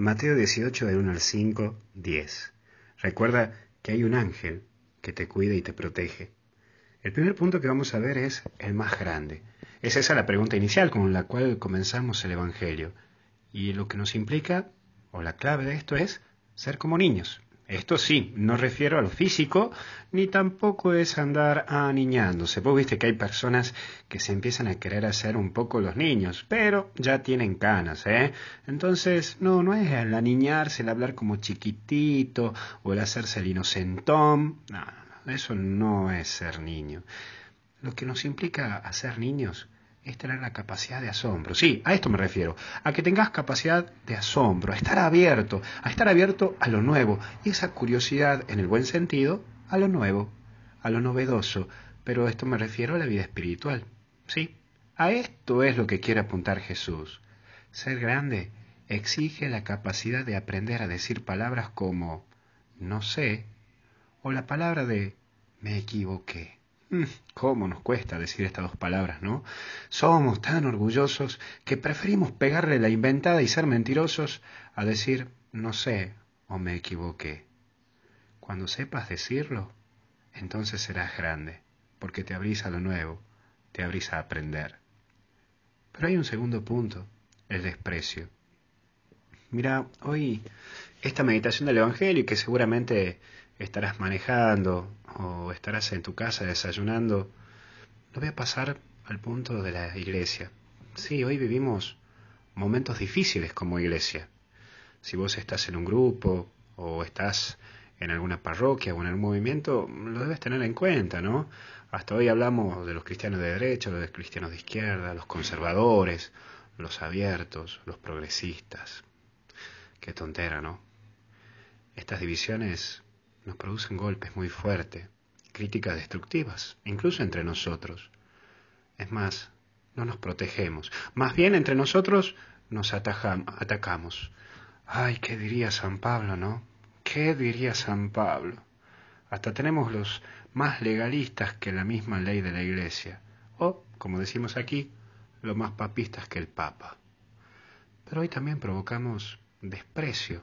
Mateo 18 del 1 al 5, 10. Recuerda que hay un ángel que te cuida y te protege. El primer punto que vamos a ver es el más grande. Es esa la pregunta inicial con la cual comenzamos el Evangelio. Y lo que nos implica, o la clave de esto es ser como niños. Esto sí, no refiero a lo físico, ni tampoco es andar aniñándose. Vos viste que hay personas que se empiezan a querer hacer un poco los niños, pero ya tienen canas, ¿eh? Entonces, no, no es el aniñarse, el hablar como chiquitito, o el hacerse el inocentón. No, eso no es ser niño. Lo que nos implica hacer niños es tener la capacidad de asombro. Sí, a esto me refiero, a que tengas capacidad de asombro, a estar abierto, a estar abierto a lo nuevo, y esa curiosidad, en el buen sentido, a lo nuevo, a lo novedoso, pero esto me refiero a la vida espiritual. Sí, a esto es lo que quiere apuntar Jesús. Ser grande exige la capacidad de aprender a decir palabras como no sé o la palabra de me equivoqué. Mm, ¿Cómo nos cuesta decir estas dos palabras, no? Somos tan orgullosos que preferimos pegarle la inventada y ser mentirosos a decir no sé o me equivoqué. Cuando sepas decirlo, entonces serás grande, porque te abrís a lo nuevo, te abrís a aprender. Pero hay un segundo punto, el desprecio. Mira, hoy esta meditación del Evangelio, que seguramente estarás manejando o estarás en tu casa desayunando, lo voy a pasar al punto de la iglesia. Sí, hoy vivimos momentos difíciles como iglesia. Si vos estás en un grupo o estás en alguna parroquia o en algún movimiento, lo debes tener en cuenta, ¿no? Hasta hoy hablamos de los cristianos de derecha, de los cristianos de izquierda, los conservadores, los abiertos, los progresistas. Qué tontera, ¿no? Estas divisiones nos producen golpes muy fuertes, críticas destructivas, incluso entre nosotros. Es más, no nos protegemos, más bien entre nosotros nos atacamos. Ay, ¿qué diría San Pablo, no? ¿Qué diría San Pablo? Hasta tenemos los más legalistas que la misma ley de la Iglesia, o, como decimos aquí, los más papistas que el Papa. Pero hoy también provocamos desprecio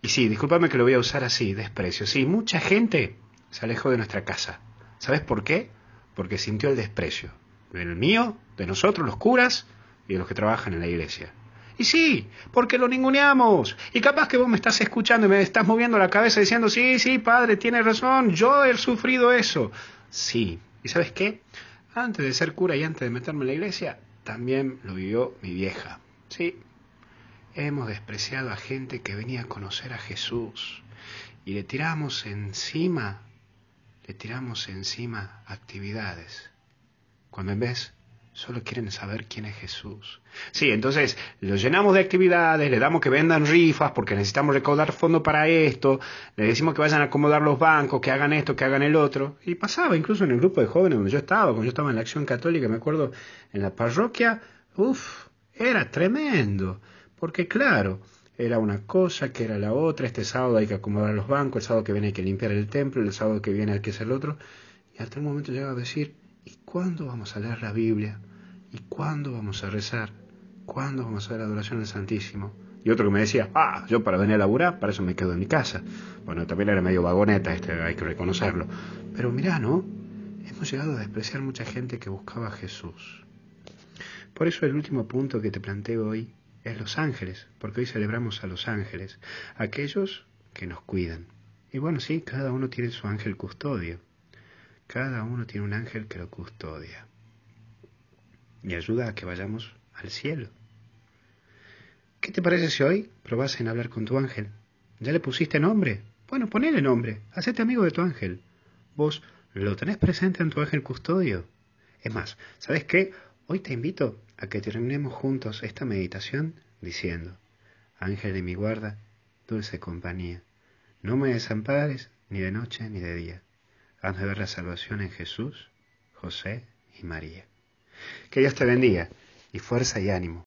y sí, discúlpame que lo voy a usar así, desprecio. Sí, mucha gente se alejó de nuestra casa. ¿Sabes por qué? Porque sintió el desprecio. Del mío, de nosotros, los curas y de los que trabajan en la iglesia. Y sí, porque lo ninguneamos. Y capaz que vos me estás escuchando y me estás moviendo la cabeza diciendo, sí, sí, padre, tiene razón, yo he sufrido eso. Sí. ¿Y sabes qué? Antes de ser cura y antes de meterme en la iglesia, también lo vivió mi vieja. Sí, hemos despreciado a gente que venía a conocer a Jesús y le tiramos encima, le tiramos encima actividades, cuando en vez solo quieren saber quién es Jesús. Sí, entonces lo llenamos de actividades, le damos que vendan rifas porque necesitamos recaudar fondos para esto, le decimos que vayan a acomodar los bancos, que hagan esto, que hagan el otro. Y pasaba incluso en el grupo de jóvenes donde yo estaba, cuando yo estaba en la acción católica, me acuerdo en la parroquia, uff, era tremendo. Porque claro, era una cosa que era la otra, este sábado hay que acomodar los bancos, el sábado que viene hay que limpiar el templo, el sábado que viene hay que hacer el otro. Y hasta el momento llegaba a decir, ¿y cuándo vamos a leer la Biblia? ¿Y cuándo vamos a rezar? ¿Cuándo vamos a hacer la adoración al Santísimo? Y otro que me decía, ah, yo para venir a laburar, para eso me quedo en mi casa. Bueno, también era medio vagoneta, este, hay que reconocerlo. Pero mirá, ¿no? Hemos llegado a despreciar mucha gente que buscaba a Jesús. Por eso el último punto que te planteo hoy es los ángeles, porque hoy celebramos a los ángeles, aquellos que nos cuidan. Y bueno, sí, cada uno tiene su ángel custodio. Cada uno tiene un ángel que lo custodia. Y ayuda a que vayamos al cielo. ¿Qué te parece si hoy probás en hablar con tu ángel? ¿Ya le pusiste nombre? Bueno, ponele nombre. Hacete amigo de tu ángel. Vos lo tenés presente en tu ángel custodio. Es más, ¿sabes qué? Hoy te invito a que terminemos juntos esta meditación diciendo, Ángel de mi guarda, dulce compañía, no me desampares ni de noche ni de día. Hazme ver la salvación en Jesús, José y María. Que Dios te bendiga y fuerza y ánimo.